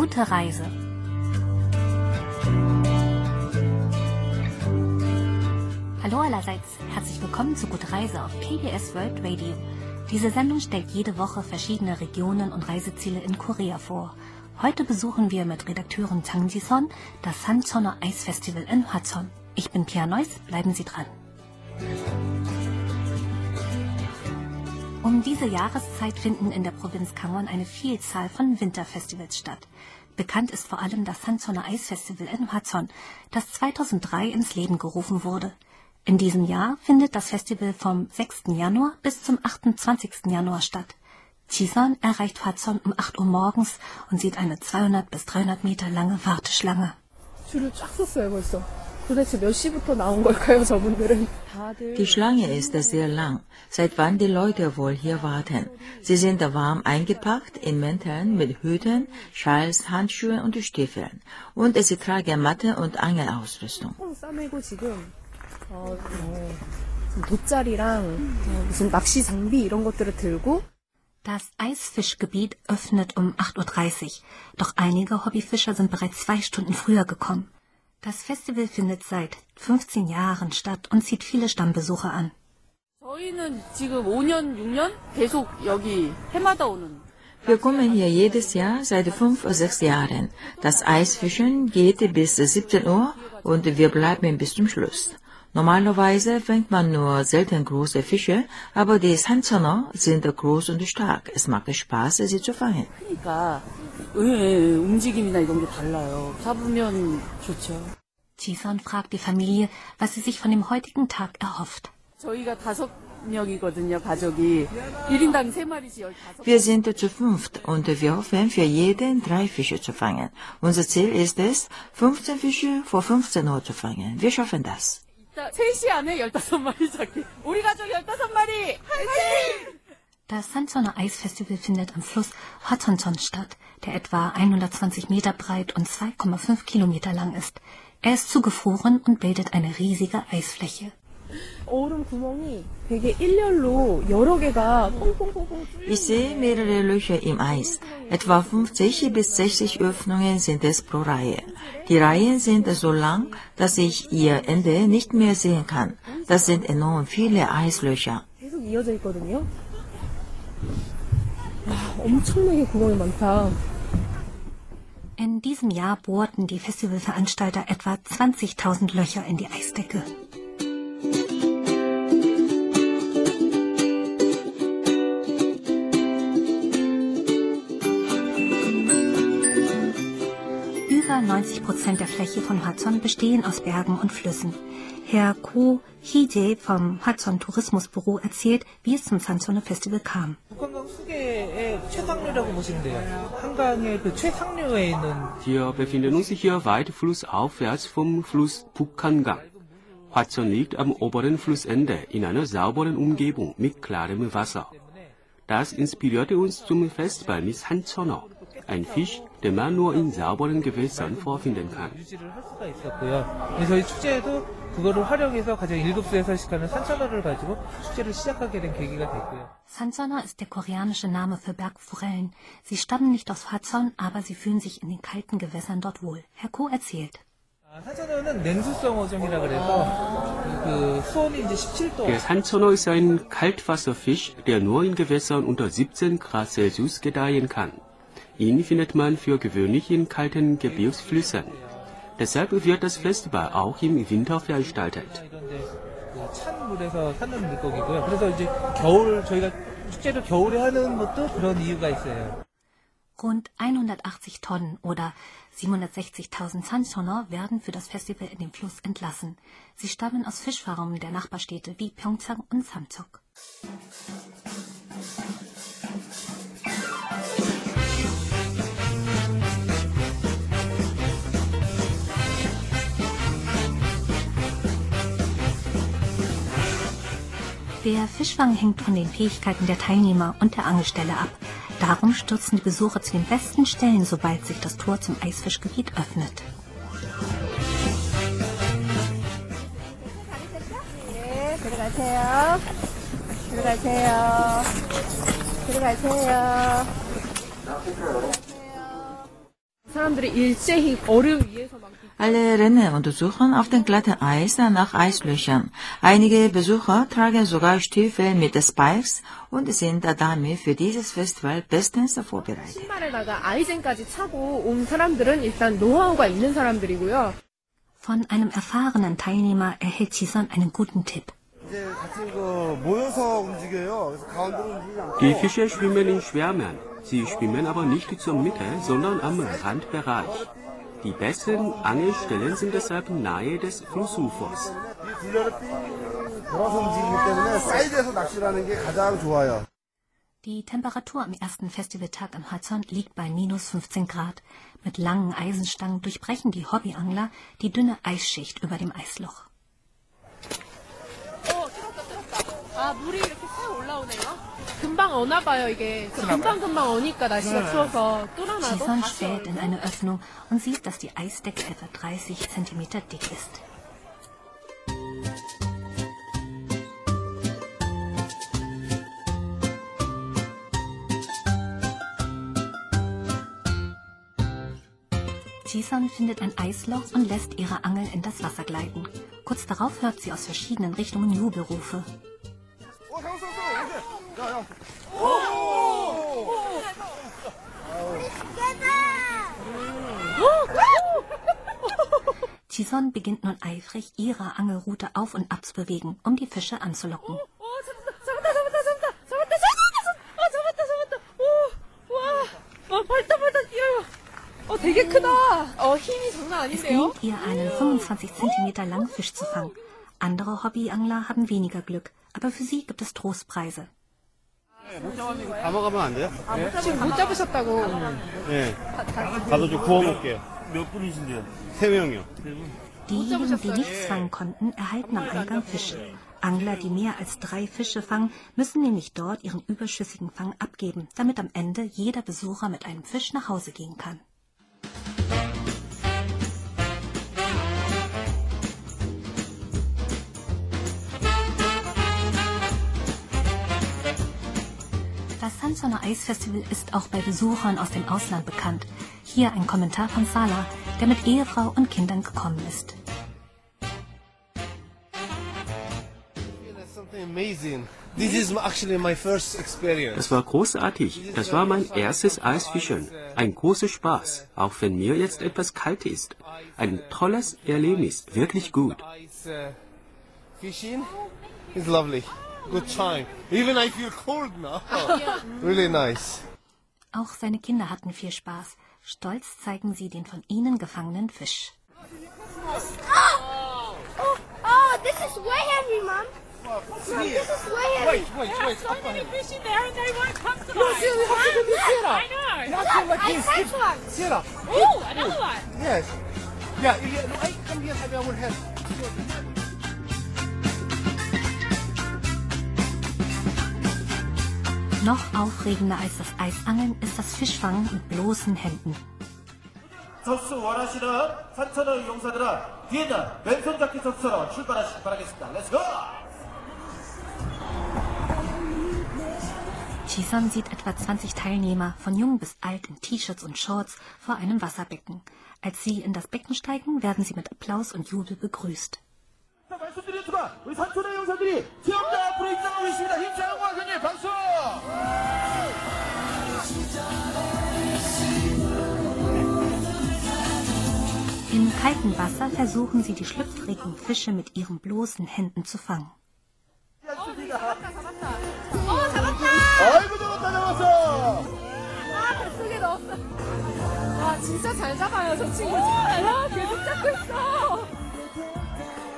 Gute Reise. Hallo allerseits, herzlich willkommen zu Gute Reise auf KBS World Radio. Diese Sendung stellt jede Woche verschiedene Regionen und Reiseziele in Korea vor. Heute besuchen wir mit Redakteurin Tang Ji-son das Sancheoner Eisfestival in Hwacheon. Ich bin Pia Neuss, bleiben Sie dran. Um diese Jahreszeit finden in der Provinz Gangwon eine Vielzahl von Winterfestivals statt. Bekannt ist vor allem das Sancheoner Eisfestival in Hwacheon, das 2003 ins Leben gerufen wurde. In diesem Jahr findet das Festival vom 6. Januar bis zum 28. Januar statt. Chisan erreicht Hwacheon um 8 Uhr morgens und sieht eine 200 bis 300 Meter lange Warteschlange. Die Schlange ist sehr lang, seit wann die Leute wohl hier warten. Sie sind warm eingepackt in Mänteln mit Hüten, Schals, Handschuhen und Stiefeln. Und sie tragen Matte und Angelausrüstung. Das Eisfischgebiet öffnet um 8.30 Uhr, doch einige Hobbyfischer sind bereits zwei Stunden früher gekommen. Das Festival findet seit 15 Jahren statt und zieht viele Stammbesucher an. Wir kommen hier jedes Jahr seit fünf oder sechs Jahren. Das Eisfischen geht bis 17 Uhr und wir bleiben bis zum Schluss. Normalerweise fängt man nur selten große Fische, aber die Sanzoner sind groß und stark. Es macht Spaß, sie zu fangen. Jisun fragt die Familie, was sie sich von dem heutigen Tag erhofft. Wir sind zu fünft und wir hoffen, für jeden drei Fische zu fangen. Unser Ziel ist es, 15 Fische vor 15 Uhr zu fangen. Wir schaffen das. 3시 안에 15마리 잡기. 우리 가족 15마리! 화이팅! Das Sancheoner Eisfestival findet am Fluss Hwacheoncheon statt, der etwa 120 Meter breit und 2,5 Kilometer lang ist. Er ist zugefroren und bildet eine riesige Eisfläche. Ich sehe mehrere Löcher im Eis. Etwa 50 bis 60 Öffnungen sind es pro Reihe. Die Reihen sind so lang, dass ich ihr Ende nicht mehr sehen kann. Das sind enorm viele Eislöcher. In diesem Jahr bohrten die Festivalveranstalter etwa 20.000 Löcher in die Eisdecke. Prozent der Fläche von Hudson bestehen aus Bergen und Flüssen. Herr Ko Hije vom Hudson Tourismusbüro erzählt, wie es zum Sansone Festival kam. Wir befinden uns hier weit flussaufwärts vom Fluss Pukangang. Hudson liegt am oberen Flussende in einer sauberen Umgebung mit klarem Wasser. Das inspirierte uns zum Festival mit Sansono. Ein Fisch, den man nur in sauberen Gewässern vorfinden kann. Sansana ist der koreanische Name für Bergforellen. Sie stammen nicht aus Hatson, aber sie fühlen sich in den kalten Gewässern dort wohl. Herr Ko erzählt. Der Sanzono ist ein Kaltwasserfisch, der nur in Gewässern unter 17 Grad Celsius gedeihen kann. Ihn findet man für gewöhnlich in kalten Gebirgsflüssen. Deshalb wird das Festival auch im Winter veranstaltet. Rund 180 Tonnen oder 760.000 Sanchoner werden für das Festival in den Fluss entlassen. Sie stammen aus Fischfarmen der Nachbarstädte wie Pyeongchang und Samcheok. Der Fischfang hängt von den Fähigkeiten der Teilnehmer und der Angelstelle ab. Darum stürzen die Besucher zu den besten Stellen, sobald sich das Tor zum Eisfischgebiet öffnet. 네, 들어가세요. 들어가세요. 들어가세요. Alle Rennen untersuchen auf dem glatten Eis nach Eislöchern. Einige Besucher tragen sogar Stiefel mit Spikes und sind damit für dieses Festival bestens vorbereitet. Von einem erfahrenen Teilnehmer erhält Chisan einen guten Tipp. Die Fische schwimmen in Schwärmen. Sie schwimmen aber nicht zur Mitte, sondern am Randbereich. Die besten Angelstellen sind deshalb nahe des Flussufers. Die Temperatur am ersten Festivaltag am Hudson liegt bei minus 15 Grad. Mit langen Eisenstangen durchbrechen die Hobbyangler die dünne Eisschicht über dem Eisloch. Oh, 물이 이렇게 싹 올라오네요. 금방 어나 봐요 이게. 금방 금방 어니까 날씨가 추워서 뚫어놔도 Chison 다시 späht in eine Öffnung und sieht, dass die Eisdecke etwa 30 cm dick ist. Chison findet ein Eisloch und lässt ihre Angel in das Wasser gleiten. Kurz darauf hört sie aus verschiedenen Richtungen Jubelrufe. Ja, ja. Oh! oh! Tison beginnt nun eifrig, ihre Angelrute auf und ab zu bewegen, um die Fische anzulocken. Es gelingt ihr, einen 25 cm langen Fisch zu fangen. Andere Hobbyangler haben weniger Glück, aber für sie gibt es Trostpreise. 다 먹으면 안 돼요? 지금 못 잡으셨다고. 네. 가서 좀 구워 먹게요. 몇 분이신데요? 세 명이요. Diejenigen, die nichts fangen konnten, erhalten am Eingang Fische. Angler, die mehr als drei Fische fangen, müssen nämlich dort ihren überschüssigen Fang abgeben, damit am Ende jeder Besucher mit einem Fisch nach Hause gehen kann. Das Sanzoner Eisfestival ist auch bei Besuchern aus dem Ausland bekannt. Hier ein Kommentar von Sala, der mit Ehefrau und Kindern gekommen ist. That's something amazing. This is actually my first experience. Das war großartig. Das war mein erstes Eisfischen. Ein großer Spaß, auch wenn mir jetzt etwas kalt ist. Ein tolles Erlebnis, wirklich gut. Uh, fishing is lovely. Good time. Even I feel cold now. really nice. Auch seine Kinder hatten viel Spaß. Stolz zeigen sie den von ihnen gefangenen Fisch. Oh, this is way heavy, Mom. Mom, this is way heavy. Wait, wait. so many fish in there and they won't come to No, see, we have to do this, Sierra. I know. You have to like I this. catch one. Sierra. Oh, another one. Yes. Yeah, yeah. No, I come here, have our help. Noch aufregender als das Eisangeln ist das Fischfangen mit bloßen Händen. 접수 원하시는 산천어 이용사들은 뒤에 있는 맨손 잡기 접수로 출발하시기 바라겠습니다. 렛츠고! Chison sieht etwa 20 Teilnehmer, von jung bis alt in T-Shirts und Shorts, vor einem Wasserbecken. Als sie in das Becken steigen, werden sie mit Applaus und Jubel begrüßt. kalten Wasser versuchen sie, die schlüpfrigen Fische mit ihren bloßen Händen zu fangen.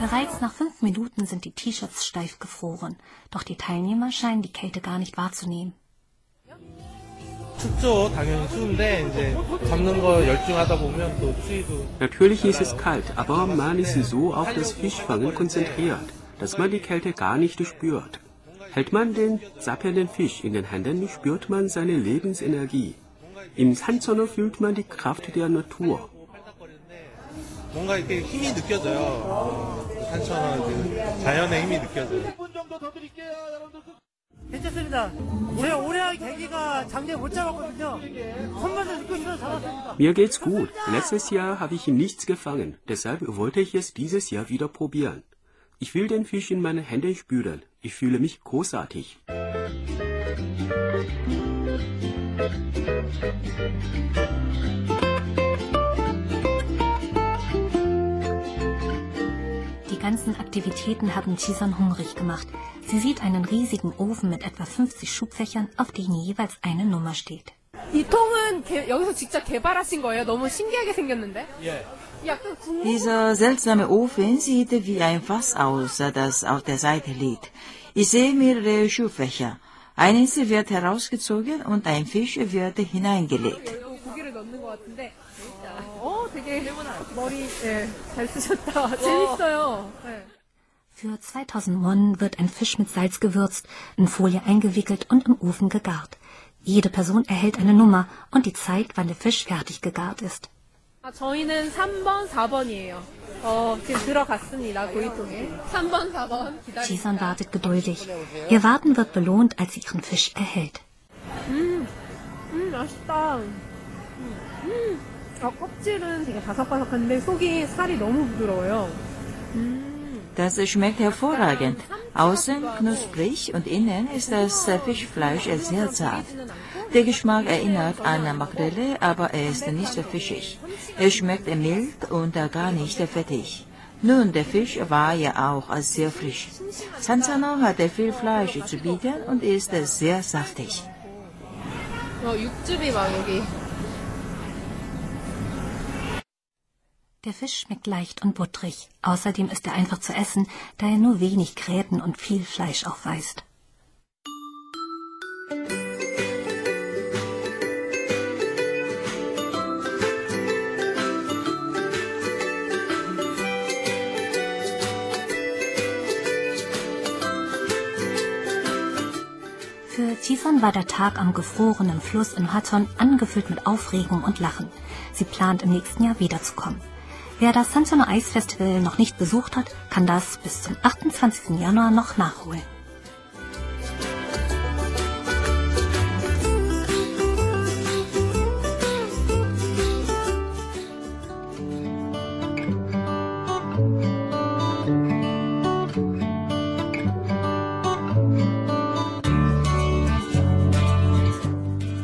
Bereits nach fünf Minuten sind die T-Shirts steif gefroren, doch die Teilnehmer scheinen die Kälte gar nicht wahrzunehmen. Natürlich ist es kalt, aber man ist so auf das Fischfangen konzentriert, dass man die Kälte gar nicht spürt. Hält man den zappelnden Fisch in den Händen, spürt man seine Lebensenergie. Im Sanzono fühlt man die Kraft der Natur. 괜찮습니다. 제가 오래 할 계기가 작년에 못 잡았거든요. 손맛을 느끼고 싶어서 잡았습니다. Mir geht's gut. Letztes Jahr habe ich nichts gefangen. Deshalb wollte ich es dieses Jahr wieder probieren. Ich will den Fisch in meine Hände spüren. Ich fühle mich großartig. Die ganzen Aktivitäten haben Chisan hungrig gemacht. Sie sieht einen riesigen Ofen mit etwa 50 Schubfächern, auf denen jeweils eine Nummer steht. Dieser seltsame Ofen sieht wie ein Fass aus, das auf der Seite liegt. Ich sehe mehrere Schubfächer. Eines wird herausgezogen und ein Fisch wird hineingelegt. 되게 머리 예, 잘 쓰셨다. 재밌어요. 네. Für 2000 Won wird ein Fisch mit Salz gewürzt, in Folie eingewickelt und im Ofen gegart. Jede Person erhält eine Nummer und die Zeit, wann der Fisch fertig gegart ist. 아, 저희는 3번, 4번이에요. 어, 지금 들어갔습니다. 고이통에. 3번, 4번. Jisan 기다립니다. wartet geduldig. Ihr Warten wird belohnt, als sie ihren Fisch erhält. 음, 맛있다. 음, 음. 아, 껍질은 되게 바삭바삭한데 속이 살이 너무 부드러워요. Das schmeckt hervorragend. Außen knusprig und innen ist das Fischfleisch sehr zart. Der Geschmack erinnert an Makrele, aber er ist nicht so fischig. Er schmeckt mild und gar nicht fettig. Nun, der Fisch war ja auch sehr frisch. Sansano hat viel Fleisch zu bieten und ist sehr saftig. 어, 육즙이 막 여기. Der Fisch schmeckt leicht und buttrig. Außerdem ist er einfach zu essen, da er nur wenig Gräten und viel Fleisch aufweist. Für Tifon war der Tag am gefrorenen Fluss in Hatton angefüllt mit Aufregung und Lachen. Sie plant im nächsten Jahr wiederzukommen. Wer das Santono Eisfestival noch nicht besucht hat, kann das bis zum 28. Januar noch nachholen.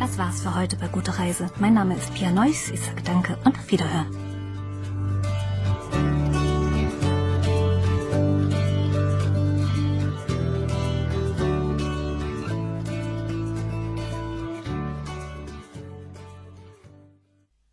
Das war's für heute bei Gute Reise. Mein Name ist Pia Neuss. Ich sage Danke und auf Wiederhören.